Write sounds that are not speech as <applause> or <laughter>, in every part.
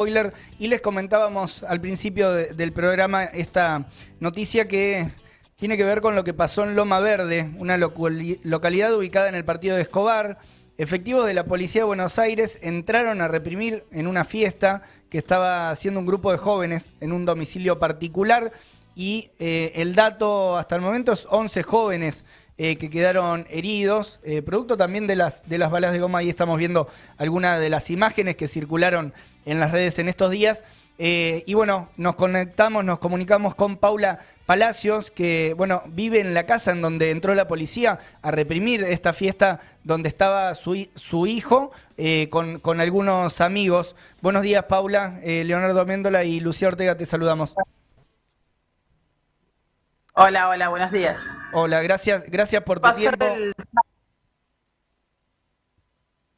spoiler y les comentábamos al principio de- del programa esta noticia que tiene que ver con lo que pasó en Loma Verde, una locali- localidad ubicada en el partido de Escobar. Efectivos de la Policía de Buenos Aires entraron a reprimir en una fiesta que estaba haciendo un grupo de jóvenes en un domicilio particular y eh, el dato hasta el momento es 11 jóvenes eh, que quedaron heridos, eh, producto también de las, de las balas de goma. Ahí estamos viendo algunas de las imágenes que circularon en las redes en estos días. Eh, y bueno, nos conectamos, nos comunicamos con Paula Palacios, que bueno, vive en la casa en donde entró la policía a reprimir esta fiesta donde estaba su, su hijo con, con algunos amigos. Buenos días, Paula. Leonardo Méndola y Lucía Ortega, te saludamos. Hola, hola, buenos días. Hola, gracias, gracias por tu tiempo. el-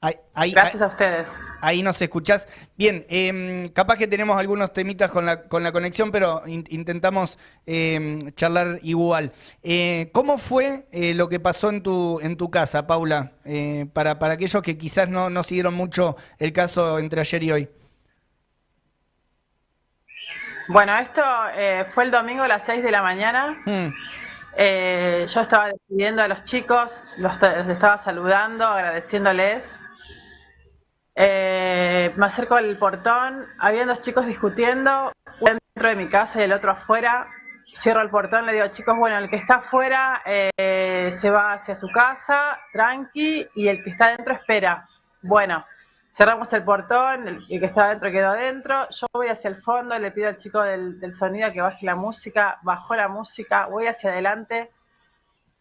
Ahí, ahí- Gracias a ustedes. Ahí nos escuchás. Bien, em, capaz que tenemos algunos temitas con la, con la conexión, pero in- intentamos em, charlar igual. Eh, ¿Cómo fue eh, lo que pasó en tu, en tu casa, Paula? Eh, para, para aquellos que quizás no, no siguieron mucho el caso entre ayer y hoy. Bueno, esto eh, fue el domingo a las 6 de la mañana. Mm, Eh, yo estaba despidiendo a los chicos, los estaba saludando, agradeciéndoles. Eh, me acerco al portón, había dos chicos discutiendo, uno dentro de mi casa y el otro afuera. Cierro el portón, le digo, chicos, bueno, el que está afuera eh, se va hacia su casa, tranqui, y el que está adentro espera. Bueno, cerramos el portón, el, el que está adentro quedó adentro, yo voy hacia el fondo, le pido al chico del, del sonido que baje la música, bajó la música, voy hacia adelante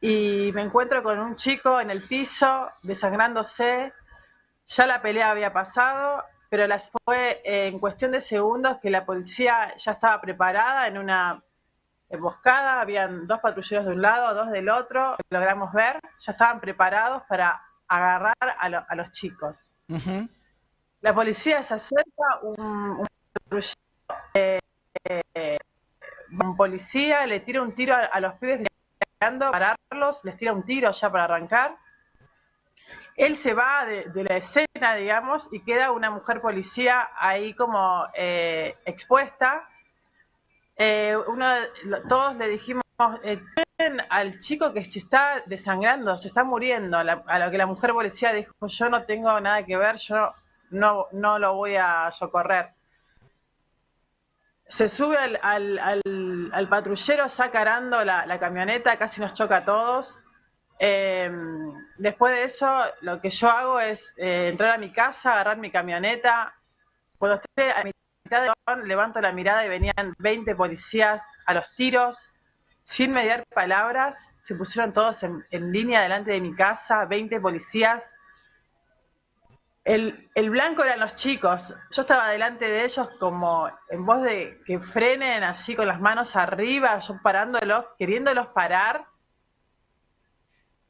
y me encuentro con un chico en el piso, desangrándose, ya la pelea había pasado, pero las fue eh, en cuestión de segundos que la policía ya estaba preparada en una emboscada, habían dos patrulleros de un lado, dos del otro, logramos ver, ya estaban preparados para agarrar a, lo- a los chicos. ujú. La policía se acerca, un, un eh, eh, policía le tira un tiro a, los pibes llegando, pararlos, les tira un tiro ya para arrancar. Él se va de, la escena, digamos, y queda una mujer policía ahí como eh, expuesta. Eh, uno, todos le dijimos, eh, "Tienen al chico que se está desangrando, se está muriendo. La- a lo que la mujer policía dijo, yo no tengo nada que ver, yo no, no lo voy a socorrer. Se sube al, al, al- patrullero, saca arando la, camioneta, casi nos choca a todos. Eh, después de eso, lo que yo hago es eh, entrar a mi casa, agarrar mi camioneta. Cuando estoy a mitad de balcón, levanto la mirada y venían 20 policías a los tiros, sin mediar palabras. Se pusieron todos en, en línea delante de mi casa, 20 policías. El, el blanco eran los chicos. Yo estaba delante de ellos como en voz de que frenen así con las manos arriba, yo parándolos, queriéndolos parar.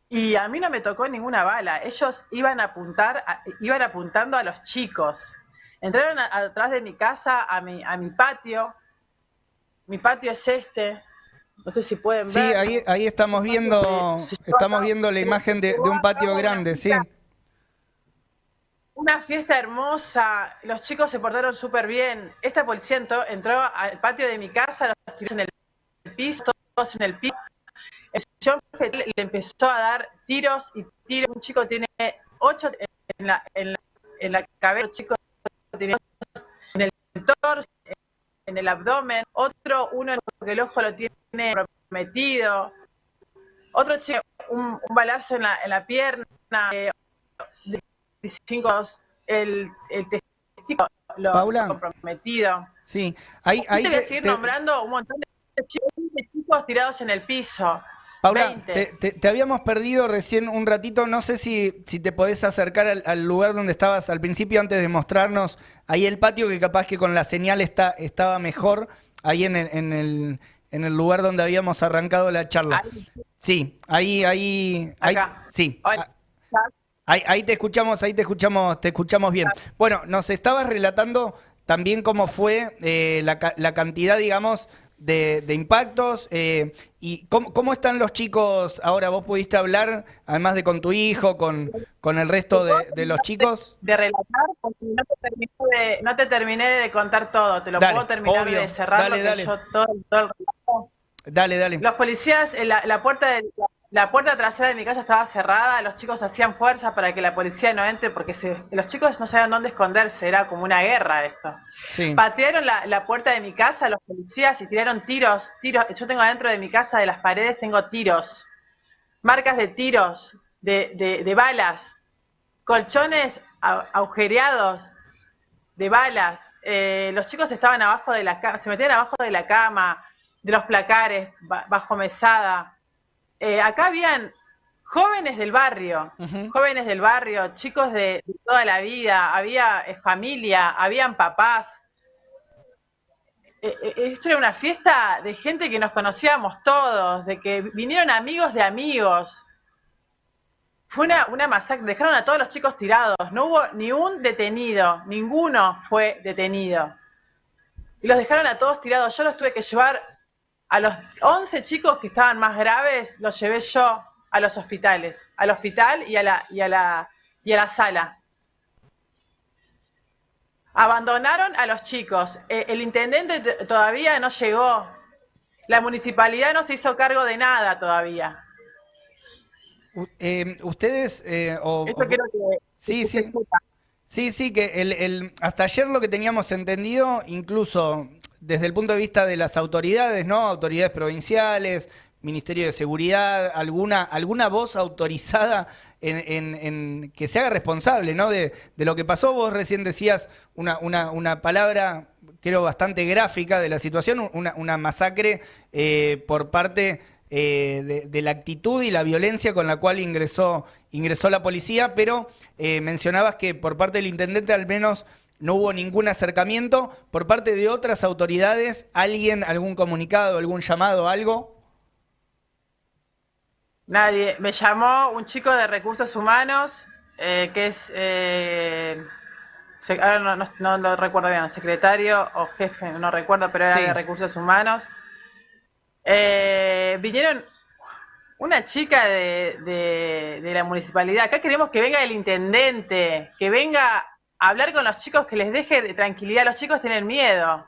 Y a mí no me tocó ninguna bala. Ellos iban a apuntar, a- iban apuntando a los chicos. Entraron a- atrás de mi casa, a mi, a mi patio. Mi patio es este. No sé si pueden Sí, ver. ahí, ahí estamos viendo, estamos viendo la imagen de, de un patio grande, sí. Una fiesta hermosa, los chicos se portaron súper bien. Esta policía entró, al patio de mi casa, los tiró en el piso, todos en el piso. El señor le empezó a dar tiros y tiros. Un chico tiene ocho en la, en la, cabeza, otro chico tiene dos en el torso, en el abdomen, otro, uno que el ojo lo tiene comprometido, otro chico, un, un balazo en la, en la pierna, eh, 25, el, el testigo lo Paula. comprometido. Sí, ahí, ahí te voy a seguir te- nombrando un montón de chicos, chicos tirados en el piso. Paula, 20. te, te- te habíamos perdido recién un ratito. No sé si, si te podés acercar al, al lugar donde estabas al principio antes de mostrarnos ahí el patio, que capaz que con la señal está, estaba mejor, ahí en el, en, el, en el lugar donde habíamos arrancado la charla. Ahí. Sí, ahí, ahí, ahí Acá. sí. Hola. Ah, Ahí, ahí te escuchamos, ahí te escuchamos, te escuchamos bien. Bueno, nos estabas relatando también cómo fue eh, la, la cantidad, digamos, de, impactos. Eh, ¿Y cómo, están los chicos ahora? ¿Vos pudiste hablar, además de con tu hijo, con, con el resto de, los chicos? De relatar, porque no te, terminé de, contar todo. Te lo puedo terminar de cerrar dale, dale. yo todo, todo, el relato. Dale, dale. Los policías, la, la puerta de, la puerta trasera de mi casa estaba cerrada, los chicos hacían fuerza para que la policía no entre porque los chicos no sabían dónde esconderse, era como una guerra esto. Patearon la, puerta de mi casa los policías y tiraron tiros, tiros. Yo tengo adentro de mi casa, de las paredes, tengo tiros, marcas de tiros, de, balas, colchones agujereados de balas. Eh, los chicos estaban abajo de la se metían abajo de la cama, de los placares, bajo mesada. Eh, acá habían jóvenes del barrio, jóvenes del barrio, chicos de, toda la vida, había eh, familia, habían papás. Eh, esto era una fiesta de gente que nos conocíamos todos, de que vinieron amigos de amigos. Fue una, una masacre, dejaron a todos los chicos tirados, no hubo ni un detenido, ninguno fue detenido. Y los dejaron a todos tirados, yo los tuve que llevar a los 11 chicos que estaban más graves los llevé yo a los hospitales, al hospital y a la, y a la, y a la sala. Abandonaron a los chicos. E, el intendente todavía no llegó. La municipalidad no se hizo cargo de nada todavía. Eh, ustedes eh, o, sí, sí. Sí, sí, que el, el, hasta ayer lo que teníamos entendido, incluso desde el punto de vista de las autoridades, ¿no? Autoridades provinciales, Ministerio de Seguridad, alguna, alguna voz autorizada en, que se haga responsable, ¿no? De, lo que pasó. Vos recién decías una, una, palabra, creo, bastante gráfica de la situación, una, masacre eh, por parte eh, de, la actitud y la violencia con la cual ingresó, ingresó la policía, pero eh, mencionabas que por parte del intendente al menos no hubo ningún acercamiento por parte de otras autoridades, alguien, algún comunicado, algún llamado, algo. Nadie. Me llamó un chico de recursos humanos, eh, que es, eh, no, lo recuerdo bien, secretario o jefe, no recuerdo, pero era de recursos humanos. Eh, vinieron una chica de, de la municipalidad. Acá queremos que venga el intendente, que venga hablar con los chicos que les deje de tranquilidad. Los chicos tienen miedo.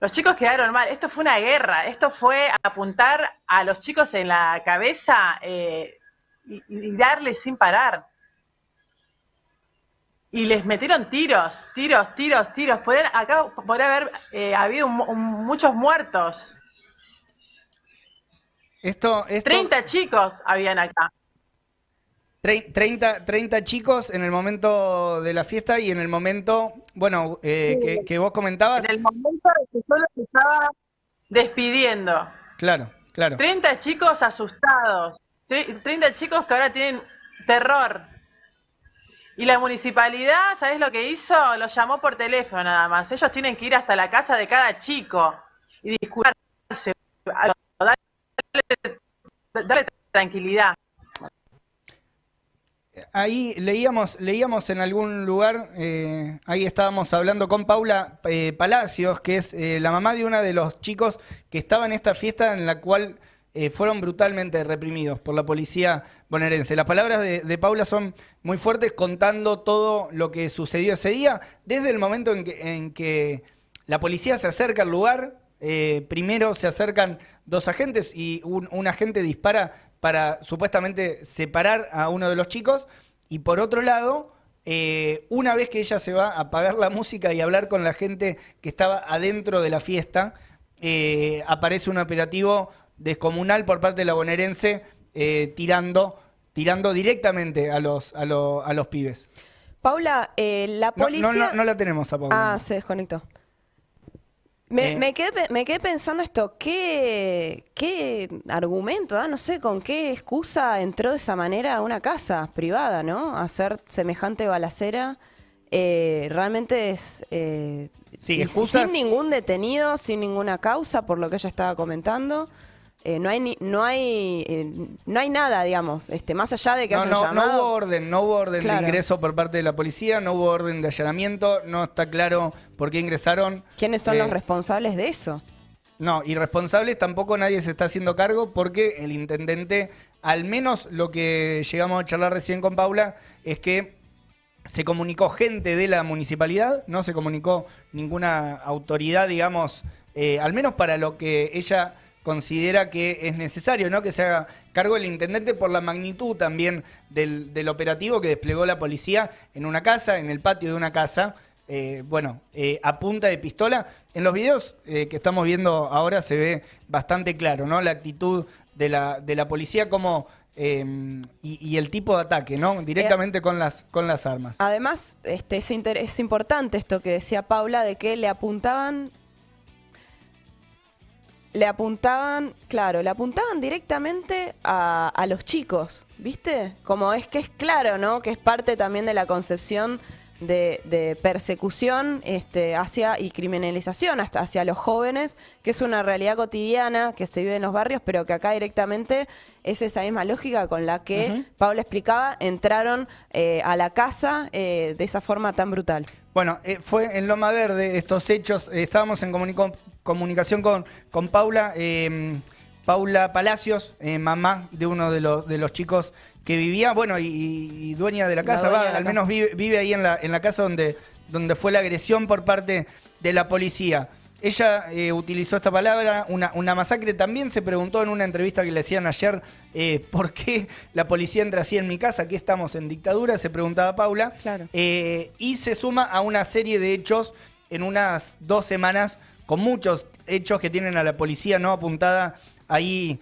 Los chicos quedaron mal. Esto fue una guerra. Esto fue apuntar a los chicos en la cabeza eh, y, darles sin parar. Y les metieron tiros, tiros, tiros, tiros. acá podría haber eh, habido muchos muertos. Esto, esto... 30 chicos habían acá. 30, 30 chicos en el momento de la fiesta y en el momento, bueno, eh, que, vos comentabas. En el momento de que yo los estaba despidiendo. Claro, claro. 30 chicos asustados. 30 chicos que ahora tienen terror. Y la municipalidad, ¿sabés lo que hizo? Los llamó por teléfono nada más. Ellos tienen que ir hasta la casa de cada chico y disculparse. darle tranquilidad ahí leíamos, leíamos en algún lugar, eh, ahí estábamos hablando con Paula eh, Palacios, que es eh, la mamá de uno de los chicos que estaba en esta fiesta en la cual fueron brutalmente reprimidos por la policía bonaerense. Las palabras de, Paula son muy fuertes contando todo lo que sucedió ese día, desde el momento en que, la policía se acerca al lugar, primero se acercan dos agentes y un agente dispara para supuestamente separar a uno de los chicos. Y por otro lado, eh, una vez que ella se va a apagar la música y hablar con la gente que estaba adentro de la fiesta, eh, aparece un operativo descomunal por parte de la bonaerense eh, tirando, tirando directamente a los, a, a los pibes. Paula, la policía... No, no, la tenemos a Paula. Ah, se desconectó. Me, me, quedé, me quedé pensando esto, ¿qué, qué argumento, ah? no sé, con qué excusa entró de esa manera a una casa privada, ¿no? hacer semejante balacera. Eh, realmente es... Eh, sin ningún detenido, sin ninguna causa, por lo que ella estaba comentando. Eh, no hay no hay eh, no hay nada digamos este más allá de que no, haya no, no hubo orden no hubo orden de ingreso por parte de la policía no hubo orden de allanamiento no está claro por qué ingresaron quiénes son los eh, responsables de eso No, irresponsables tampoco nadie se está haciendo cargo porque el intendente, al menos lo que llegamos a charlar recién con Paula, es que se comunicó gente de la municipalidad, no se comunicó ninguna autoridad, digamos, al menos para lo que ella considera que es necesario, ¿no? Que se haga cargo el intendente por la magnitud también del, operativo que desplegó la policía en una casa, en el patio de una casa. Eh, bueno, eh, a punta de pistola. En los videos eh, que estamos viendo ahora se ve bastante claro, ¿no? La actitud de la, de la policía como em, y, el tipo de ataque, ¿no? Directamente con las con las armas. Además, este es, es importante esto que decía Paula de que le apuntaban le apuntaban, claro, le apuntaban directamente a, los chicos, ¿viste? Como es que es claro, ¿no? Que es parte también de la concepción de, persecución este, hacia y criminalización hasta hacia los jóvenes, que es una realidad cotidiana que se vive en los barrios, pero que acá directamente es esa misma lógica con la que Pablo explicaba, entraron eh, a la casa eh, de esa forma tan brutal. Bueno, eh, fue en Loma Verde estos hechos, estábamos en comunicación con, con Paula. Paula Palacios, mamá de uno de los, de los chicos que vivía, bueno, y, dueña de la casa, al menos vive, ahí en la, en la casa donde, donde fue la agresión por parte de la policía. Ella eh, utilizó esta palabra, una, una, masacre. También se preguntó en una entrevista que le hacían ayer eh, por qué la policía entra así en mi casa, que estamos en dictadura, se preguntaba Paula. Eh, y se suma a una serie de hechos en unas dos semanas, con muchos hechos que tienen a la policía no apuntada ahí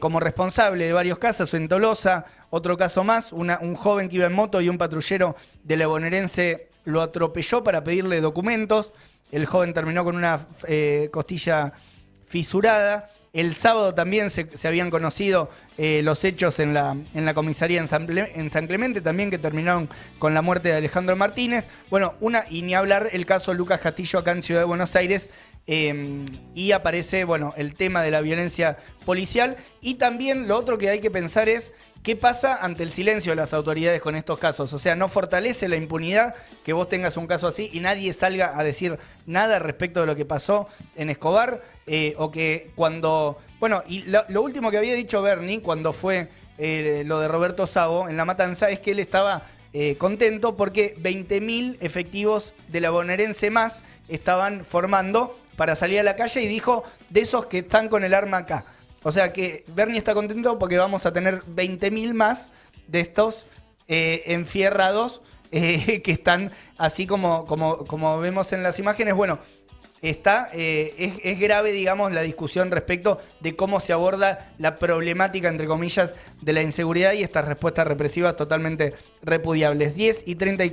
como responsable de varios casos, en Tolosa, otro caso más, un joven que iba en moto y un patrullero de la bonaerense lo atropelló para pedirle documentos. El joven terminó con una eh, costilla fisurada. El sábado también se, habían conocido eh, los hechos en la, en la comisaría en San, en San, Clemente, también que terminaron con la muerte de Alejandro Martínez. Bueno, una, y ni hablar el caso Lucas Castillo acá en Ciudad de Buenos Aires, Em, y aparece, bueno, el tema de la violencia policial. Y también lo otro que hay que pensar es qué pasa ante el silencio de las autoridades con estos casos. O sea, no fortalece la impunidad que vos tengas un caso así y nadie salga a decir nada respecto de lo que pasó en Escobar. Eh, o que cuando. Bueno, y lo, último que había dicho Bernie cuando fue eh, lo de Roberto Savo en la matanza es que él estaba eh, contento porque 20.000 efectivos de la bonaerense más estaban formando para salir a la calle y dijo de esos que están con el arma acá. O sea que Bernie está contento porque vamos a tener 20.000 más de estos eh, enfierrados <laughs> eh, que están así como, como, como vemos en las imágenes. Bueno, está, es, es, grave, digamos, la discusión respecto de cómo se aborda la problemática, entre comillas, de la inseguridad y estas respuestas represivas totalmente repudiables. 10 y 34.